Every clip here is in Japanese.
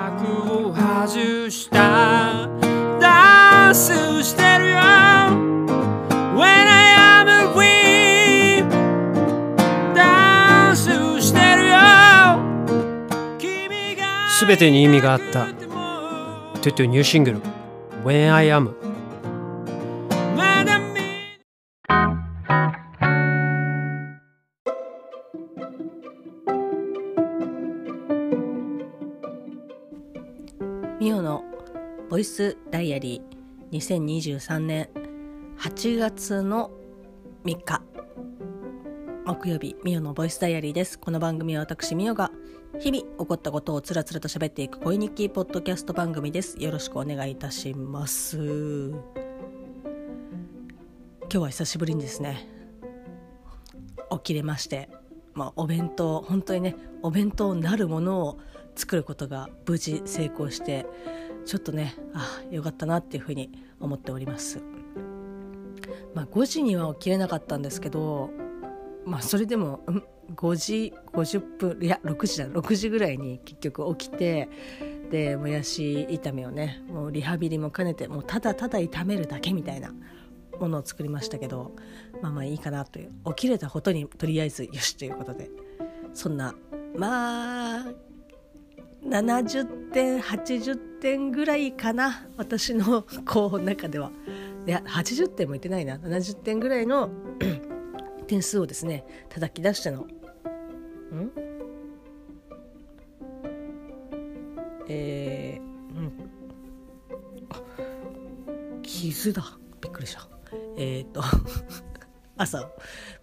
幕を外した。ダンスしてるよ。When I am free ダンスしてるよ。すべてに意味があった。トゥトゥニューシングル。When I am 2023年8月の3日木曜日ミオのボイスダイアリーです。この番組は私ミオが日々起こったことをつらつらと喋っていく恋日記ポッドキャスト番組です。よろしくお願いいたします。今日は久しぶりにですね起きれましてまあ、お弁当本当にねお弁当なるものを作ることが無事成功してちょっとねあよかったなっていうふうに思っております。まあ、5時には起きれなかったんですけど、まあ、それでも、ん、5時50分いや6時だ6時ぐらいに結局起きてでもやし炒めをねもうリハビリも兼ねてもうただただ炒めるだけみたいなものを作りましたけどまあまあいいかなという起きれたことにとりあえずよしということでそんなまあ70点80点ぐらいかな。私のこう中では。いや80点もいってないな。70点ぐらいの 点数をですね叩き出しての。ん？えー、うん。あ傷だびっくりした。えっ、と。朝を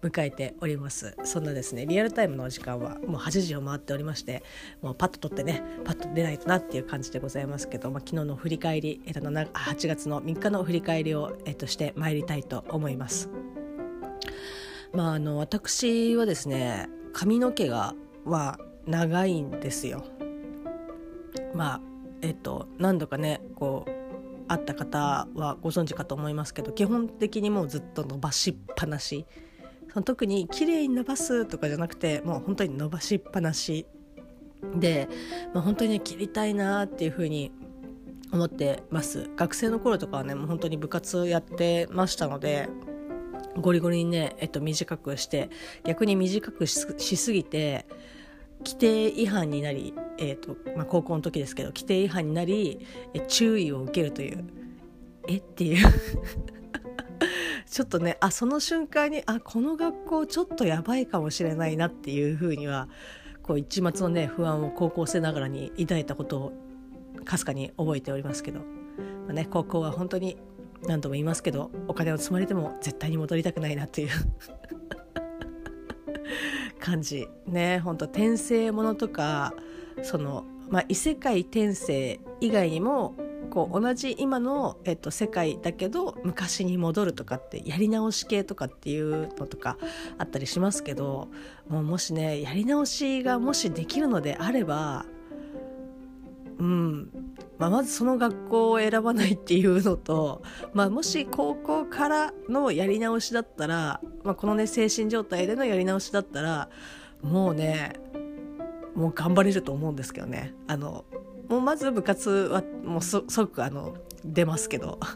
迎えております。そんなですねリアルタイムのお時間はもう8時を回っておりましてもうパッと取ってねパッと出ないとなっていう感じでございますけど、まあ、昨日の振り返り、えっと、8月の3日の振り返りを、えっと、してまいりたいと思います。まああの私はですね髪の毛がは長いんですよ。まあえっと何度かねこう会った方はご存知かと思いますけど基本的にもうずっと伸ばしっぱなし。その特に綺麗に伸ばすとかじゃなくてもう本当に伸ばしっぱなしで、まあ、本当に、ね、切りたいなっていうふうに思ってます。学生の頃とかはねもう本当に部活やってましたのでゴリゴリにね、えっと、短くして逆に短くしすぎて規定違反になり、えーとまあ、高校の時ですけど規定違反になりえ注意を受けるという。え？っていう。ちょっとねあその瞬間にあこの学校ちょっとやばいかもしれないなっていうふうにはこう一末のね不安を高校生ながらに抱いたことをかすかに覚えておりますけど、まあね、高校は本当に何度も言いますけどお金を積まれても絶対に戻りたくないなっていう。感じ。ね本当転生ものとかその、まあ、異世界転生以外にもこう同じ今の、えっと、世界だけど昔に戻るとかってやり直し系とかっていうのとかあったりしますけどもうもしねやり直しがもしできるのであればうん。まあ、まずその学校を選ばないっていうのと、まあ、もし高校からのやり直しだったら、まあ、このね精神状態でのやり直しだったらもうねもう頑張れると思うんですけどね。あのもうまず部活はもう即あの出ますけど。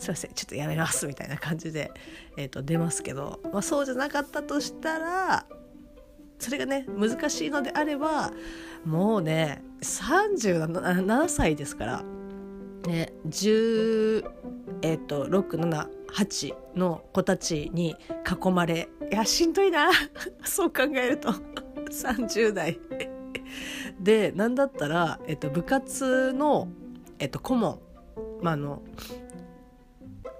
すいませんちょっとやめますみたいな感じで、えー、と出ますけど、まあ、そうじゃなかったとしたらそれがね難しいのであればもうね37歳ですからね10えっ、ー、と678の子たちに囲まれいやしんどいな。そう考えると 30代で何だったら、えっ、と、部活の、えっ、と、顧問、まあ、あの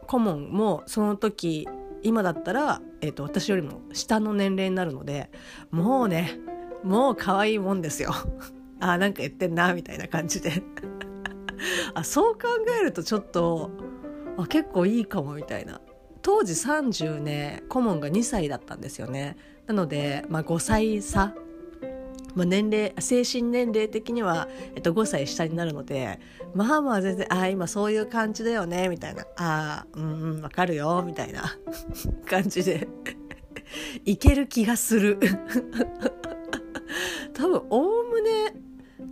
顧問もその時今だったら、えーと、私よりも下の年齢になるのでもうねもう可愛いもんですよ。あなんか言ってんなみたいな感じで。あそう考えるとちょっとあ結構いいかもみたいな。当時30ね顧問が2歳だったんですよね。なので、まあ、5歳差まあ、年齢精神年齢的には、えっと、5歳下になるのでまあまあ全然ああ今そういう感じだよねみたいな。ああうんうんわかるよみたいな 感じで。いける気がする。多分おおむね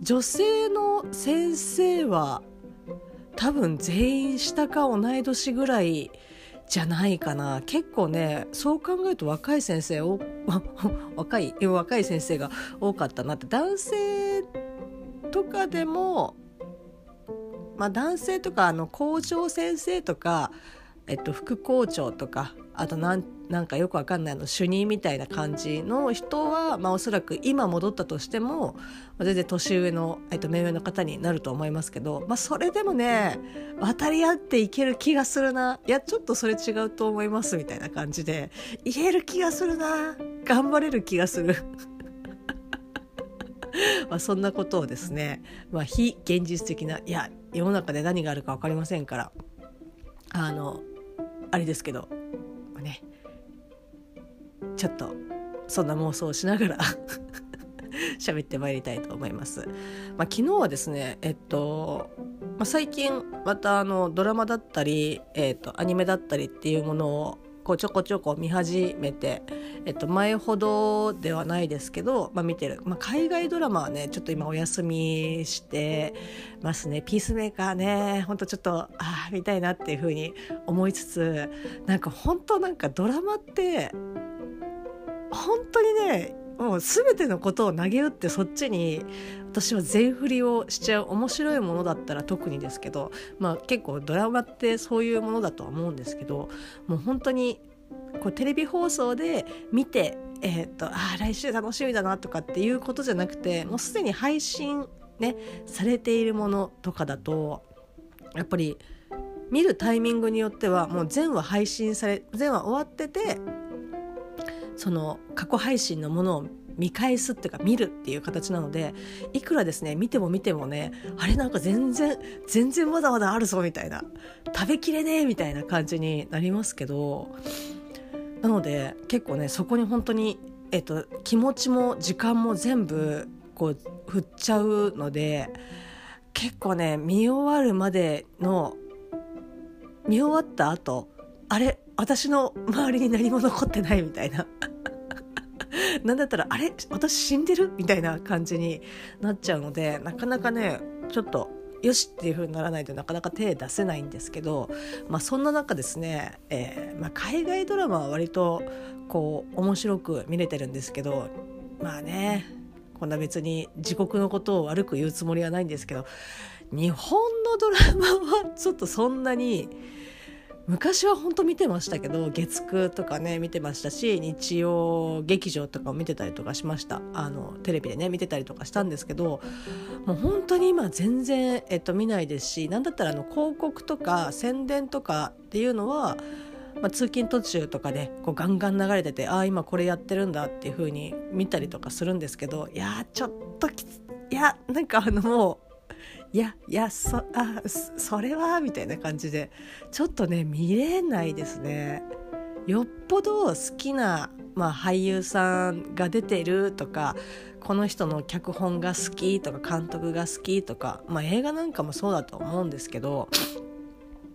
女性の先生は多分全員下か同い年ぐらいじゃないかな。結構ねそう考えると若い先生お 若い若い先生が多かったなって。男性とかでもまあ男性とかあの校長先生とか、えっと、副校長とかあとなんなんかよくわかんないの主任みたいな感じの人は、まあ、おそらく今戻ったとしても全然年上の、えっと、目上の方になると思いますけど、まあ、それでもね渡り合っていける気がするないやちょっとそれ違うと思いますみたいな感じで言える気がするな頑張れる気がする。まあそんなことをですね、まあ、非現実的ないや世の中で何があるか分かりませんからあのあれですけどちょっとそんな妄想をしながら 喋ってまいりたいと思います。まあ、昨日はですね、えっと、まあ、最近またあのドラマだったり、えっと、アニメだったりっていうものをこうちょこちょこ見始めて、えっと、前ほどではないですけど、まあ、見てる、まあ、海外ドラマはねちょっと今お休みしてますねピースメーカーねほんとちょっとああ見たいなっていうふうに思いつつなんか本当なんかドラマって本当にねもう全てのことを投げ打ってそっちに私は全振りをしちゃう面白いものだったら特にですけど、まあ、結構ドラマってそういうものだとは思うんですけどもう本当にこうテレビ放送で見て、えー、っとあ来週楽しみだなとかっていうことじゃなくてもうすでに配信、ね、されているものとかだとやっぱり見るタイミングによってはもう全話配信され全話終わっててその過去配信のものを見返すっていうか見るっていう形なのでいくらですね見ても見てもねあれなんか全然全然まだまだあるぞみたいな食べきれねえみたいな感じになりますけどなので結構ねそこに本当に、えっと、気持ちも時間も全部こう振っちゃうので結構ね見終わるまでの見終わった後あれ私の周りに何も残ってないみたいな。なんだったらあれ？私死んでる？みたいな感じになっちゃうのでなかなかねちょっとよしっていう風にならないとなかなか手出せないんですけど、まあ、そんな中ですね、えーまあ、海外ドラマは割とこう面白く見れてるんですけどまあねこんな別に自国のことを悪く言うつもりはないんですけど日本のドラマはちょっとそんなに昔は本当見てましたけど月9とかね見てましたし日曜劇場とかを見てたりとかしました。あのテレビでね見てたりとかしたんですけどもう本当に今全然、えっと、見ないですし何だったらあの広告とか宣伝とかっていうのはまあ、通勤途中とかでこうガンガン流れててああ今これやってるんだっていう風に見たりとかするんですけどいやちょっときついやなんかあのもういやいやそあそれはみたいな感じでちょっとね見れないですね。よっぽど好きな、まあ、俳優さんが出てるとかこの人の脚本が好きとか監督が好きとか、まあ、映画なんかもそうだと思うんですけど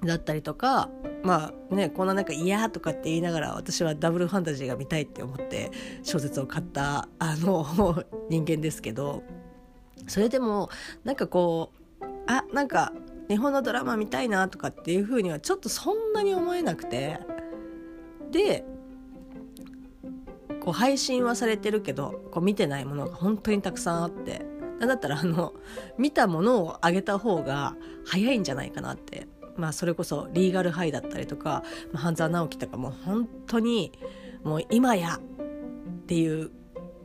だったりとかまあねこんななんか嫌とかって言いながら私はダブルファンタジーが見たいって思って小説を買ったあの人間ですけどそれでもなんかこうあなんか日本のドラマ見たいなとかっていうふうにはちょっとそんなに思えなくて。でこう配信はされてるけどこう見てないものが本当にたくさんあって。なんだったらあの見たものをあげた方が早いんじゃないかなって。まあそれこそリーガルハイだったりとか、ま、半沢直樹とかも本当にもう今やっていう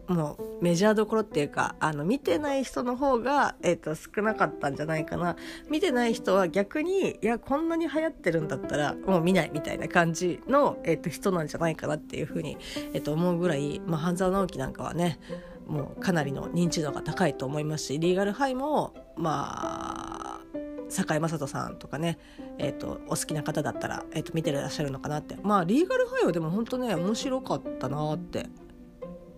もうメジャーどころっていうかあの見てない人の方が、えーと、少なかったんじゃないかな。見てない人は逆にいやこんなに流行ってるんだったらもう見ないみたいな感じの、えーと、人なんじゃないかなっていうふうに、えーと、思うぐらい、まあ、半沢直樹なんかはねもうかなりの認知度が高いと思いますしリーガルハイもまあ堺雅人さんとかね、えーと、お好きな方だったら、えーと見てらっしゃるのかなって。まあリーガルハイはでも本当ね面白かったなって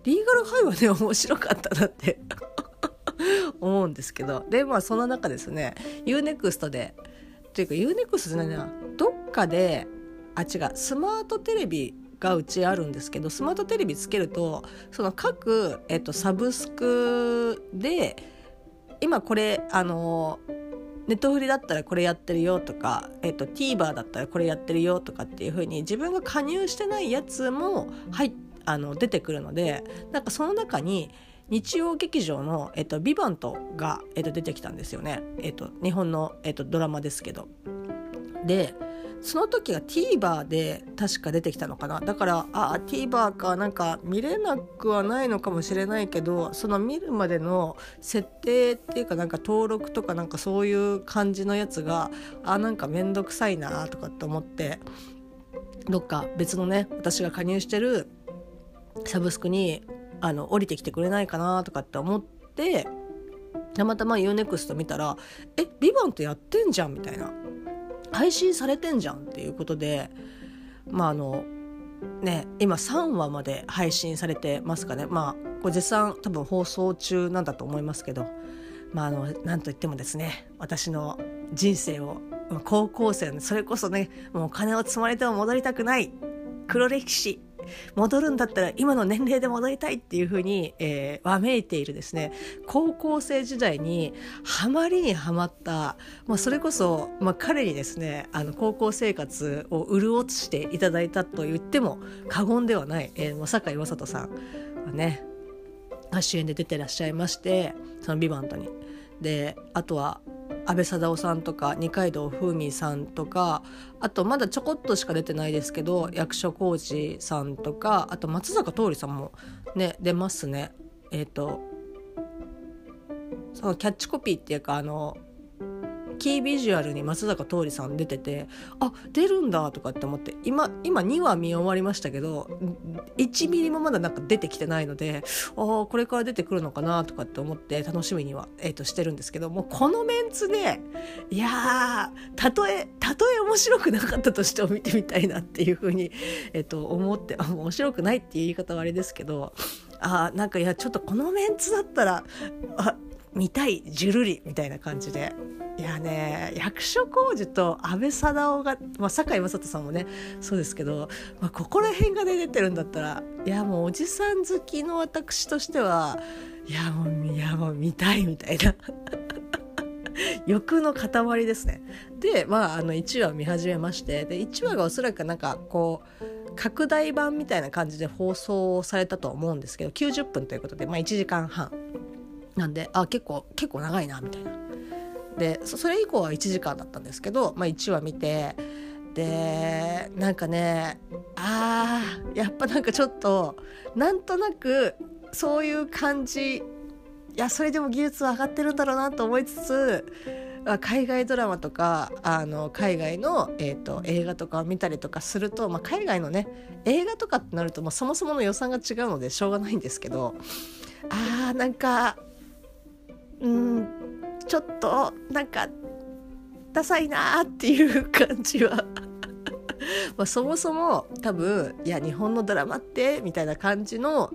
リーガルハイはね面白かったなって。思うんですけど。でまあその中ですね UNEXT でっていうか UNEXT じゃないな。どっかであ違うスマートテレビがうちあるんですけどスマートテレビつけるとその各、えっと、サブスクで今これあのネットフリだったらこれやってるよとか、えっと、TVer だったらこれやってるよとかっていう風に自分が加入してないやつも入ってあの出てくるのでなんかその中に日曜劇場の「えっと、ビバントが、えっと、出てきたんですよね、えっと、日本の、えっと、ドラマですけど。でその時が TVer で確か出てきたのかなだからあ TVer かなんか見れなくはないのかもしれないけどその見るまでの設定っていうかなんか登録とかなんかそういう感じのやつがあなんか面倒くさいなとかって思ってどっか別のね私が加入してるサブスクにあの降りてきてくれないかなとかって思ってたまたま UNEXT 見たら「えビバントやってんじゃん」みたいな。配信されてんじゃんっていうことでまああのね今3話まで配信されてますかね。まあこれ絶賛多分放送中なんだと思いますけどまああのなんといってもですね私の人生を高校生のそれこそねもう金を積まれても戻りたくない黒歴史。戻るんだったら今の年齢で戻りたいっていうふうに、えー、わめいているですね高校生時代にハマりにはまった、まあ、それこそ、まあ、彼にですねあの高校生活を潤していただいたと言っても過言ではない、えー、坂井雅人さんはね主演で出てらっしゃいましてその「ビバントに。であとは安倍貞夫さんとか二階堂ふみさんとかあとまだちょこっとしか出てないですけど役所広司さんとかあと松坂桃李さんもね出ますね。えっ、ー、とそのキャッチコピーっていうかあのキービジュアルに松坂桃李さん出ててあ出るんだとかって思って今今2話見終わりましたけど1ミリもまだなんか出てきてないのでああこれから出てくるのかなとかって思って楽しみには、えーと、してるんですけどもこのメンツでいやたとえたとえ面白くなかったとしても見てみたいなっていうふうに、えーと、思って面白くないっていう言い方はあれですけどあなんかいやちょっとこのメンツだったらあ見たいじゅるりみたいな感じで。いやね役所広司と阿部サダヲが、まあ、堺雅人さんもねそうですけど、まあ、ここら辺が出てるんだったらいやもうおじさん好きの私としてはいやもういやもう見たいみたいな 欲の塊ですね。でまああの1話見始めましてで1話がおそらくなんかこう拡大版みたいな感じで放送されたと思うんですけど90分ということで、まあ、1時間半なんであ結構結構長いなみたいな。でそれ以降は1時間だったんですけど、まあ、1話見てでなんかねあーやっぱなんかちょっとなんとなくそういう感じいやそれでも技術は上がってるんだろうなと思いつつ海外ドラマとかあの海外の、えーと、映画とかを見たりとかすると、まあ、海外のね映画とかってなると、まあ、そもそもの予算が違うのでしょうがないんですけどあーなんかうんちょっとなんかダサいなっていう感じは。まあそもそも多分いや日本のドラマってみたいな感じの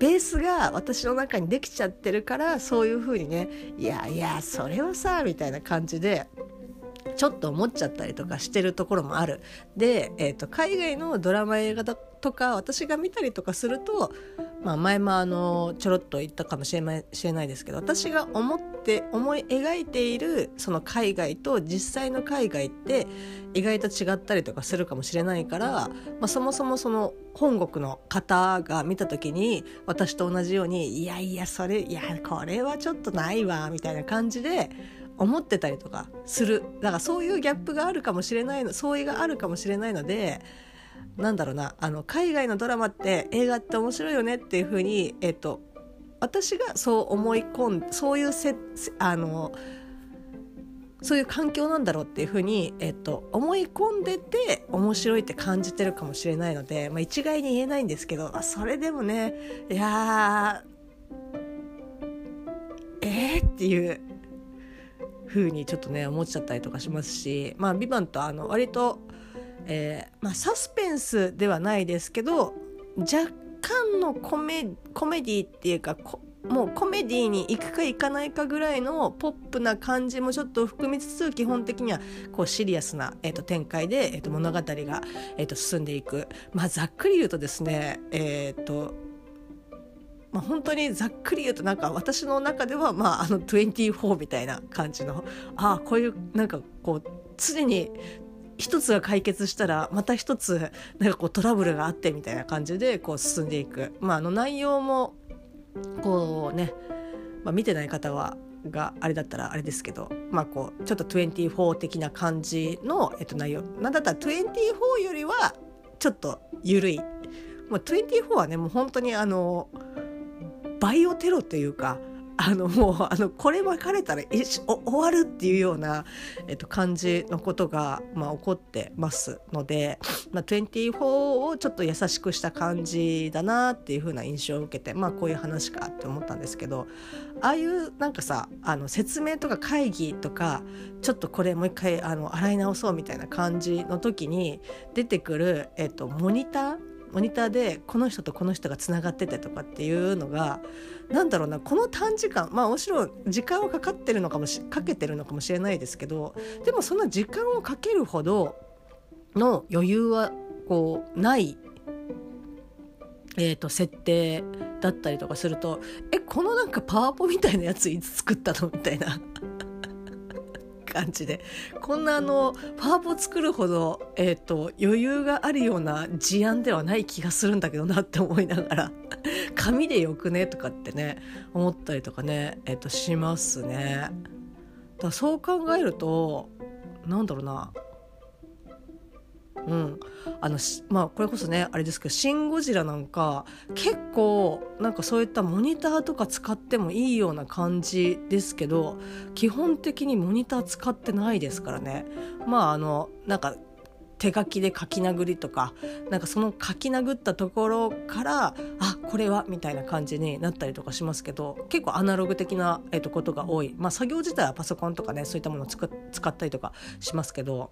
ベースが私の中にできちゃってるからそういう風にねいやいやそれはさみたいな感じでちょっと思っちゃったりとかしてるところもある。で、えーと、海外のドラマ映画とか私が見たりとかすると、まあ、前もあのちょろっと言ったかもしれないしれないですけど私が思って思い描いているその海外と実際の海外って意外と違ったりとかするかもしれないから、まあ、そもそもその本国の方が見た時に私と同じようにいやいやそれいやこれはちょっとないわみたいな感じで思ってたりとかする。だからそういうギャップがあるかもしれないの相違があるかもしれないのでなんだろうなあの海外のドラマって映画って面白いよねっていうふうに、えっと、私がそう思い込んそういうせあのそういう環境なんだろうっていうふうに、えっと、思い込んでて面白いって感じてるかもしれないので、まあ、一概に言えないんですけどあそれでもねいやえー、っていう風にちょっとね思っちゃったりとかしますし「まあ、ビバンとあの割と、えー、まあ、サスペンスではないですけど若干のコメコメディっていうかもうコメディに行くか行かないかぐらいのポップな感じもちょっと含みつつ基本的にはこうシリアスな、えー、と展開で、えー、と物語が、えー、と進んでいく、まあ、ざっくり言うとですね、えーとまあ、本当にざっくり言うとなんか私の中では、まあ、あの24みたいな感じのああこういうなんかこう常に一つが解決したらまた一つなんかこうトラブルがあってみたいな感じでこう進んでいく、まあ、あの内容もこうね、まあ、見てない方はがあれだったらあれですけど、まあ、こうちょっと24的な感じの、えっと、内容。なんだったら24よりはちょっと緩い、まあ、24はねもう本当にあのバイオテロというかあのもうあのこれ分かれたら終わるっていうような、えっと、感じのことが、まあ、起こってますので、まあ、24をちょっと優しくした感じだなっていう風な印象を受けて、まあ、こういう話かって思ったんですけどああいうなんかさあの説明とか会議とかちょっとこれもう一回あの洗い直そうみたいな感じの時に出てくる、えっと、モニターモニターでこの人とこの人がつながっててとかっていうのが何だろうなこの短時間まあもちろん時間はかかってるのかもしかけてるのかもしれないですけどでもそんな時間をかけるほどの余裕はこうないえーと、設定だったりとかするとえこのなんかパワポみたいなやついつ作ったの？みたいな。感じで。こんなあのパワポ作るほど、えーと、余裕があるような事案ではない気がするんだけどなって思いながら。紙でよくねとかってね思ったりとかね、えーとしますね。だそう考えるとなんだろうな。うん、あのまあこれこそねあれですけど「シン・ゴジラ」なんか結構なんかそういったモニターとか使ってもいいような感じですけど基本的にモニター使ってないですからね。まああのなんか手書きで書き殴りとかなんかその書き殴ったところからあこれはみたいな感じになったりとかしますけど結構アナログ的な、えっと、ことが多い、まあ、作業自体はパソコンとかねそういったものを使ったりとかしますけど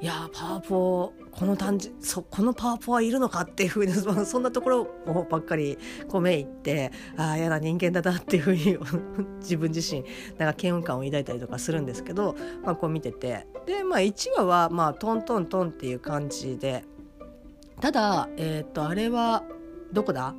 いやパワポこの単純そこのパワポはいるのかっていうふうに そんなところをばっかりこう目いってああ嫌な人間だなっていうふうに 自分自身なんか嫌悪感を抱いたりとかするんですけど、まあ、こう見てて。で、まあ、1話はまあトントントンっていう感じで。ただえっ、ー、とあれはどこだ？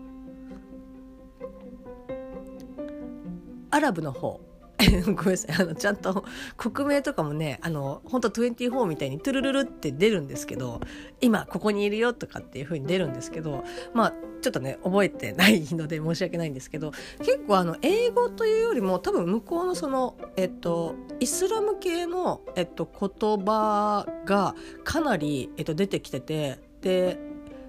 アラブの方。ごめんなさい。あのちゃんと国名とかもねあの本当24みたいにトゥルルルって出るんですけど今ここにいるよとかっていう風に出るんですけどまあちょっとね覚えてないので申し訳ないんですけど結構あの英語というよりも多分向こうのそのえっとイスラム系の、えっと、言葉がかなり、えっと、出てきててで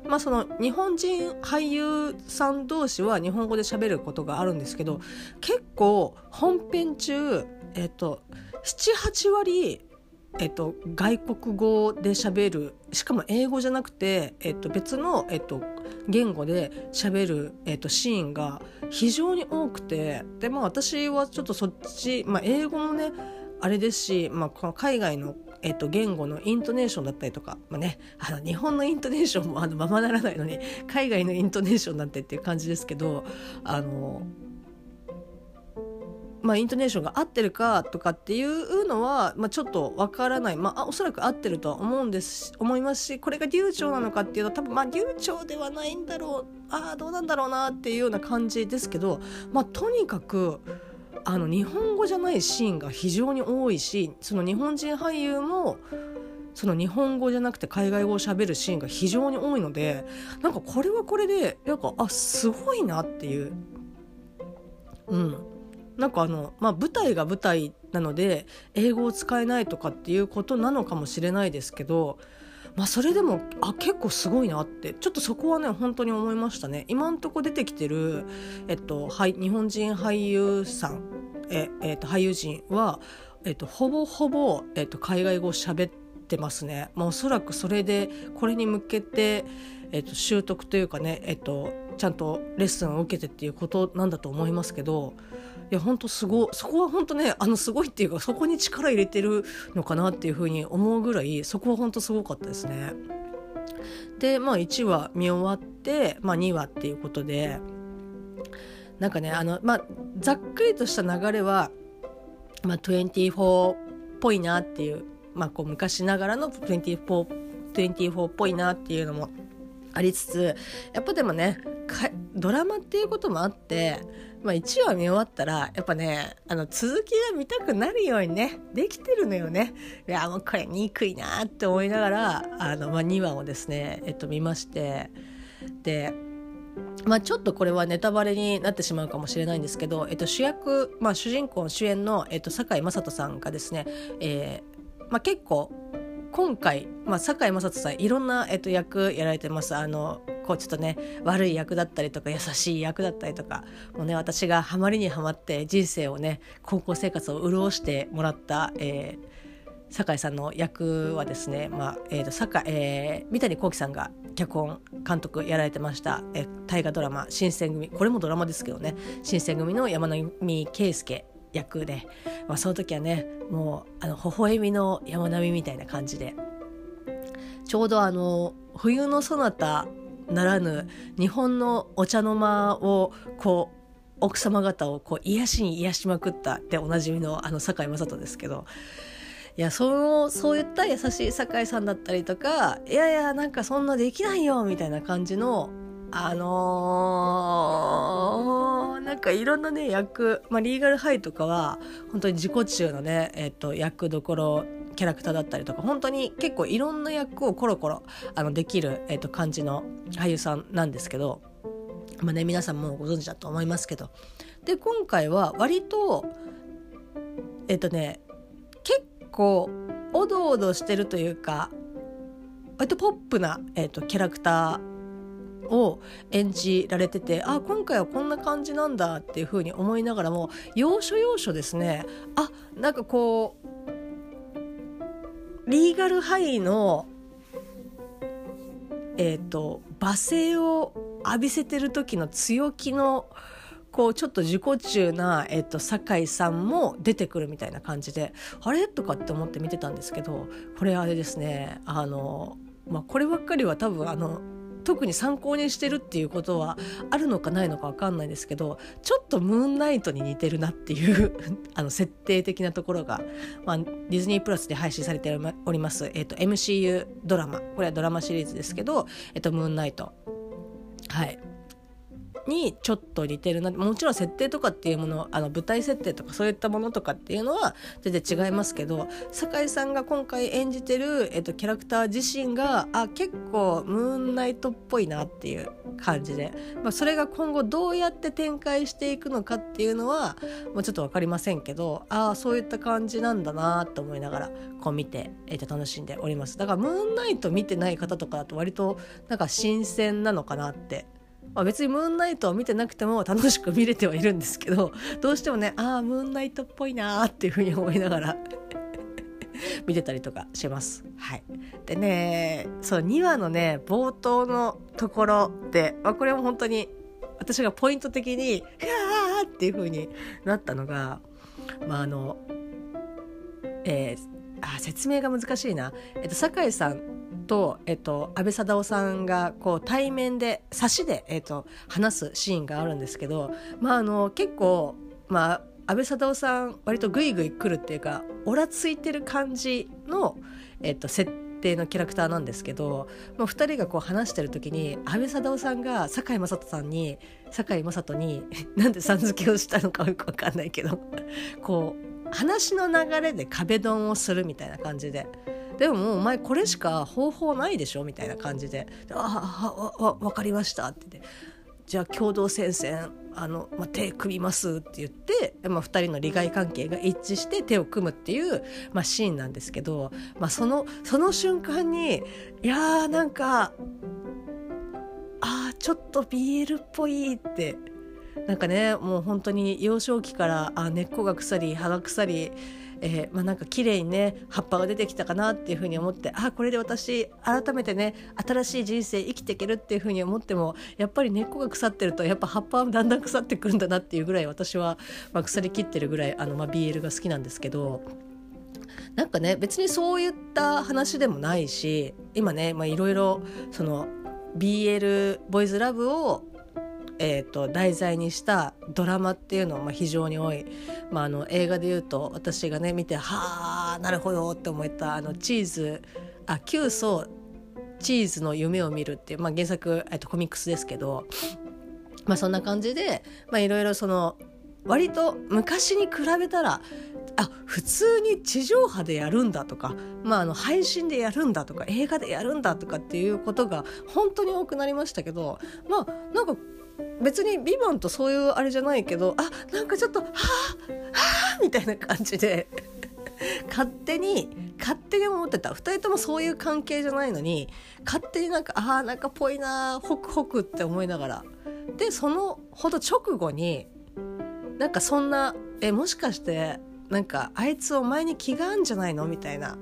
まあ、その日本人俳優さん同士は日本語で喋ることがあるんですけど結構本編中、えっと、78割、えっと、外国語で喋るしかも英語じゃなくて、えっと、別の、えっと、言語で喋る、えっと、シーンが非常に多くてで、まあ、私はちょっとそっち、まあ、英語もねあれですし、まあ、海外のえっと、言語のイントネーションだったりとか、まあね、あの日本のイントネーションもあのままならないのに海外のイントネーションなんてっていう感じですけどあのまあ、イントネーションが合ってるかとかっていうのは、まあ、ちょっとわからない、まあ、おそらく合ってるとは思うんです思いますしこれが流暢なのかっていうと多分まあ流暢ではないんだろうああどうなんだろうなっていうような感じですけど、まあ、とにかくあの日本語じゃないシーンが非常に多いしその日本人俳優もその日本語じゃなくて海外語をしゃべるシーンが非常に多いのでなんかこれはこれでなんかあすごいなっていう。うんなんかあの、まあ、舞台が舞台なので英語を使えないとかっていうことなのかもしれないですけどまあ、それでもあ結構すごいなってちょっとそこはね本当に思いましたね。今んとこ出てきてる、えっと、はい日本人俳優さんえ、えっと、俳優陣は、えっと、ほぼほぼ、えっと、海外語を喋ってますね、まあ、おそらくそれでこれに向けて、えっと、習得というかね、えっと、ちゃんとレッスンを受けてっていうことなんだと思いますけどいや本当すごそこは本当ねあのすごいっていうかそこに力入れてるのかなっていうふうに思うぐらいそこは本当すごかったですね。でまあ1話見終わって、まあ、2話っていうことでなんかねあの、まあ、ざっくりとした流れは、まあ、24っぽいなっていう,、まあ、こう昔ながらの 24, 24っぽいなっていうのもありつつやっぱでもねドラマっていうこともあって、まあ、1話見終わったらやっぱねあの続きが見たくなるようにねできてるのよね。いやもうこれ憎いなって思いながらあの、まあ、2話をですね、えっと、見まして。でまあ、ちょっとこれはネタバレになってしまうかもしれないんですけど、えっと、主役、まあ、主人公主演の、えっと、堺雅人さんがですね、えーまあ、結構今回、まあ、堺雅人さんいろんな、えっと、役やられてます。あのこうちょっとね悪い役だったりとか優しい役だったりとかもうね私がハマりにはまって人生をね高校生活を潤してもらった、えー酒井さんの役はですね、まあえーと酒えー三谷幸喜さんが脚本監督やられてました、えー大河ドラマ「新選組」これもドラマですけどね新選組の山並圭介役で、まあ、その時はねもうあの微笑みの山並みみたいな感じで。ちょうどあの冬のそなたならぬ日本のお茶の間をこう奥様方をこう癒しに癒しまくったっておなじみのあの堺雅人ですけど。いやそのそういった優しい酒井さんだったりとかいやいやなんかそんなできないよみたいな感じのあのーなんかいろんなね役、まあ、リーガルハイとかは本当に自己中のね、えっと役どころキャラクターだったりとか本当に結構いろんな役をコロコロあのできる、えっと感じの俳優さんなんですけど、まあね、皆さんもご存知だと思いますけど。で今回は割とえっとね結構おどおどしてるというか割とポップな、えー、とキャラクターを演じられててあ今回はこんな感じなんだっていうふうに思いながらも要所要所ですねあなんかこうリーガルハイのえっ、と罵声を浴びせてる時の強気のこうちょっと自己中な、えっと、酒井さんも出てくるみたいな感じであれ？とかって思って見てたんですけどこれあれですねあの、まあ、こればっかりは多分あの特に参考にしてるっていうことはあるのかないのか分かんないですけどちょっとムーンナイトに似てるなっていう あの設定的なところが、まあ、ディズニープラスで配信されております、えっと、MCU ドラマ。これはドラマシリーズですけど「えっと、ムーンナイト」はい。にちょっと似てるなもちろん設定とかっていうものあの舞台設定とかそういったものとかっていうのは全然違いますけど酒井さんが今回演じてる、えっと、キャラクター自身があ結構ムーンナイトっぽいなっていう感じで、まあ、それが今後どうやって展開していくのかっていうのはもうちょっと分かりませんけどああそういった感じなんだなと思いながらこう見て、えっと、楽しんでおります。だからムーンナイト見てない方とかだと割となんか新鮮なのかなってまあ、別にムーンナイトを見てなくても楽しく見れてはいるんですけど どうしてもねああムーンナイトっぽいなーっていうふうに思いながら 見てたりとかします。はい、でねそう2話のね冒頭のところで、まあ、これも本当に私がポイント的に「うわー!」っていうふうになったのが、まああのえーあ説明が難しいな、えっと、酒井さんと、えっと、安倍貞夫さんがこう対面で差しで、えっと、話すシーンがあるんですけど、まあ、あの結構、まあ、安倍貞夫さん割とグイグイ来るっていうかオラついてる感じの、えっと、設定のキャラクターなんですけど、まあ、2人がこう話してる時に安倍貞夫さんが堺雅人さんに堺雅人に なんでさん付けをしたのかよく分かんないけどこう話の流れで壁ドンをするみたいな感じで。でもお前これしか方法ないでしょみたいな感じで「ああわ分かりました」って言って「じゃあ共同戦線あの、ま、手組みます」って言って、ま、2人の利害関係が一致して手を組むっていう、ま、シーンなんですけど、ま、そのその瞬間にいやーなんかあーちょっと BL っぽいってなんかねもう本当に幼少期からあ根っこが腐り葉が腐り、えーまあ、なんか綺麗にね葉っぱが出てきたかなっていうふうに思ってあこれで私改めてね新しい人生生きていけるっていうふうに思ってもやっぱり根っこが腐ってるとやっぱ葉っぱはだんだん腐ってくるんだなっていうぐらい私は、まあ、腐りきってるぐらいあの、まあ、BL が好きなんですけど。なんかね別にそういった話でもないし今ねいろいろその BL ボイズラブをえー、と題材にしたドラマっていうのはま非常に多い、まあ、あの映画でいうと私がね見てはあなるほどって思ったあのチーズあ急須チーズの夢を見るっていう、まあ、原作、えー、とコミックスですけど、まあそんな感じでいろいろその割と昔に比べたらあ普通に地上波でやるんだとか、まあ、あの配信でやるんだとか映画でやるんだとかっていうことが本当に多くなりましたけどまあなんか別に「ビバンとそういうあれじゃないけどあなんかちょっと「はあはあ」みたいな感じで 勝手に勝手に思ってた。2人ともそういう関係じゃないのに勝手になんかああなんかぽいなホクホクって思いながら。でそのほど直後になんかそんなえもしかしてなんかあいつお前に気があんじゃないの？みたいな。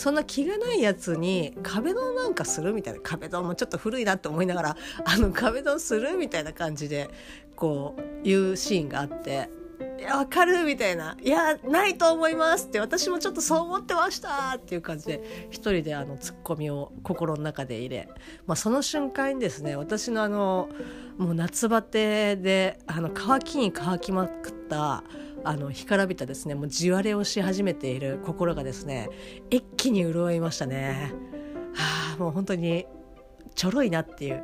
そんな気がないやつに壁ドンなんかするみたいな壁ドンもちょっと古いなって思いながらあの壁ドンするみたいな感じでこういうシーンがあっていや、わかるみたいな。いや、ないと思いますって、私もちょっとそう思ってましたっていう感じで、一人であの、ツッコミを心の中で入れ、まあ、その瞬間にですね、私のあの、もう夏バテで、あの、乾きに乾きまくった、あの、干からびたですね、もう地割れをし始めている心がですね、一気に潤いましたね。はあ、もう本当に、ちょろいなっていう。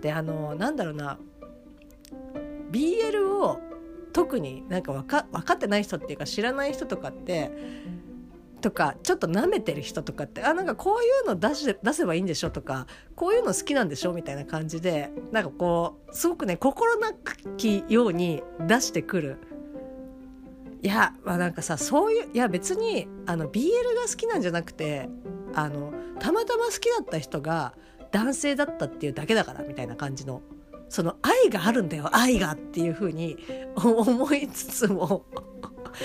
で、あの、なんだろうな、BL を特になんか分か分かってない人っていうか知らない人とかってとかちょっと舐めてる人とかってあなんかこういうの出し出せばいいんでしょとかこういうの好きなんでしょみたいな感じでなんかこうすごくね心なきように出してくる。いやまあなんかさそういういや別にあの BL が好きなんじゃなくてあのたまたま好きだった人が男性だったっていうだけだからみたいな感じのその愛があるんだよ愛がっていうふうに思いつつも。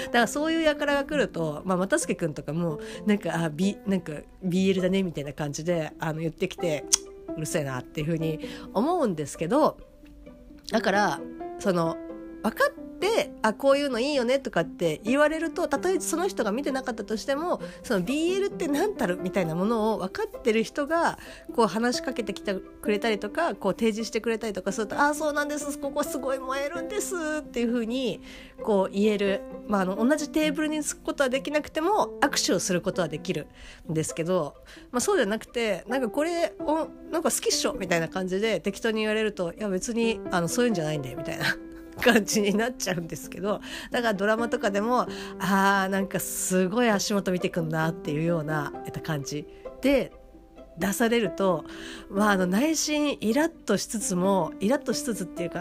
だからそういう輩が来ると、まあ、又助君とかもなんかあ、B、なんか BL だねみたいな感じであの言ってきてうるせえなっていうふうに思うんですけどだからその分かってあこういうのいいよねとかって言われるとたとえその人が見てなかったとしてもその BL って何たるみたいなものを分かってる人がこう話しかけてきてくれたりとかこう提示してくれたりとかすると「ああそうなんですここすごい燃えるんです」っていうふうにこう言える、まあ、あの同じテーブルにつくことはできなくても握手をすることはできるんですけど、まあ、そうじゃなくてなんかこれおなんか好きっしょみたいな感じで適当に言われると「いや別にあのそういうんじゃないんだよ」みたいな。感じになっちゃうんですけどだからドラマとかでもあーなんかすごい足元見てくんなっていうような感じで出されると、まあ、あの内心イラッとしつつもイラッとしつつっていうか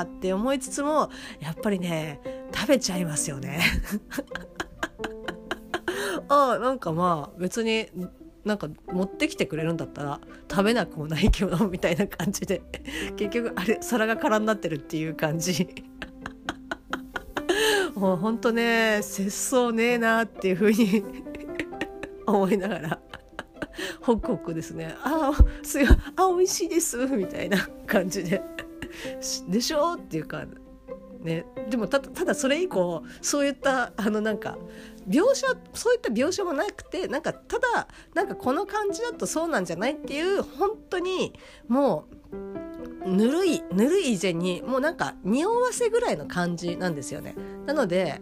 あーって思いつつもやっぱりね食べちゃいますよね。あなんかまあ別になんか持ってきてくれるんだったら食べなくもないけどみたいな感じで。結局あれ皿が空になってるっていう感じ。もうほんとね節操ねえなっていうふうに 思いながら。ホクホクですね。あすいあ美味しいですみたいな感じで。でしょっていうかね、でもただそれ以降そういったあのなんか描写そういった描写もなくてなんかただなんかこの感じだとそうなんじゃないっていう本当にもうぬるいぬるい以前にもうなんか匂わせぐらいの感じなんですよね。なので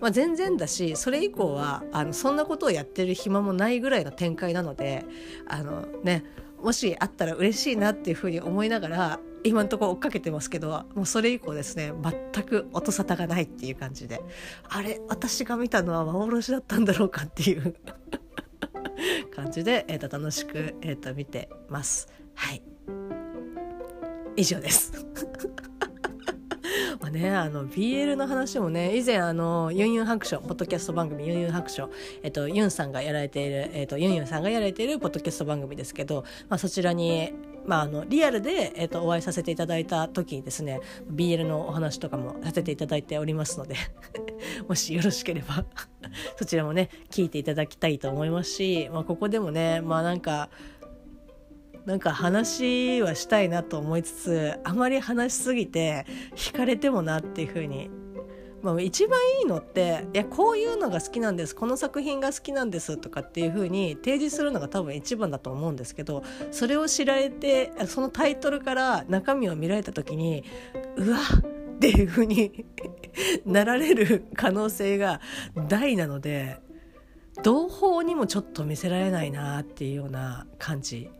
まあ、全然だしそれ以降はあのそんなことをやってる暇もないぐらいの展開なのであのねもしあったら嬉しいなっていうふうに思いながら今のとこ追っかけてますけどもうそれ以降ですね全く音沙汰がないっていう感じで。あれ私が見たのは幻だったんだろうかっていう 感じで、えー、と楽しく、えー、と見てます。はい。以上です。まあね、あの BL の話もね以前あのユンユン白書ポッドキャスト番組ユンユン白書、えっと、ユンさんがやられている、えっと、ユンユンさんがやられているポッドキャスト番組ですけど、まあ、そちらにまあ、あのリアルで、えー、とお会いさせていただいた時にですね BL のお話とかもさせていただいておりますので もしよろしければそちらもね聞いていただきたいと思いますし、まあ、ここでもねまあなんかなんか話はしたいなと思いつつあまり話しすぎて惹かれてもなっていうふうに。まあ、一番いいのっていやこういうのが好きなんです。この作品が好きなんですとかっていう風に提示するのが多分一番だと思うんですけどそれを知られてそのタイトルから中身を見られた時にうわっていう風に なられる可能性が大なので同胞にもちょっと見せられないなっていうような感じ。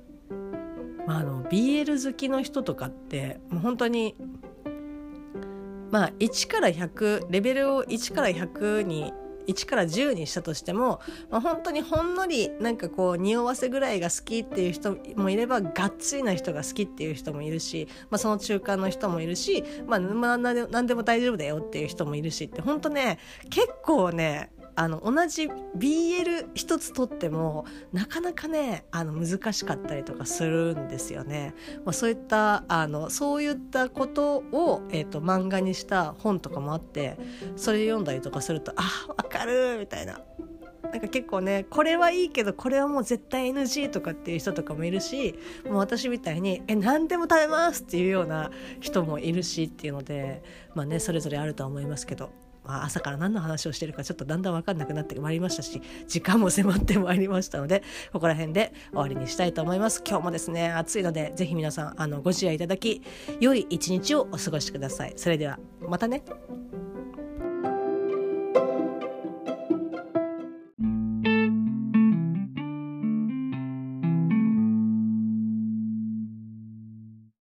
まあ、あの BL 好きの人とかってもう本当にまあ1から100レベルを1から100に1から10にしたとしても、まあ、本当にほんのりなんかこう匂わせぐらいが好きっていう人もいればがっつりな人が好きっていう人もいるし、まあ、その中間の人もいるし、まあ、何でも大丈夫だよっていう人もいるしって本当ね結構ねあの同じ BL 一つとってもなかなかねあの難しかったりとかするんですよね。まあ、そういったあのそういったことを、えーと、漫画にした本とかもあってそれ読んだりとかするとあわかるみたいななんか結構ねこれはいいけどこれはもう絶対 NG とかっていう人とかもいるしもう私みたいに「え何でも食べます!」っていうような人もいるしっていうのでまあねそれぞれあるとは思いますけどまあ、朝から何の話をしてるかちょっとだんだん分かんなくなってまいりましたし時間も迫ってまいりましたのでここら辺で終わりにしたいと思います。今日もですね暑いのでぜひ皆さんあのご自愛いただき良い一日をお過ごしください。それではまたね。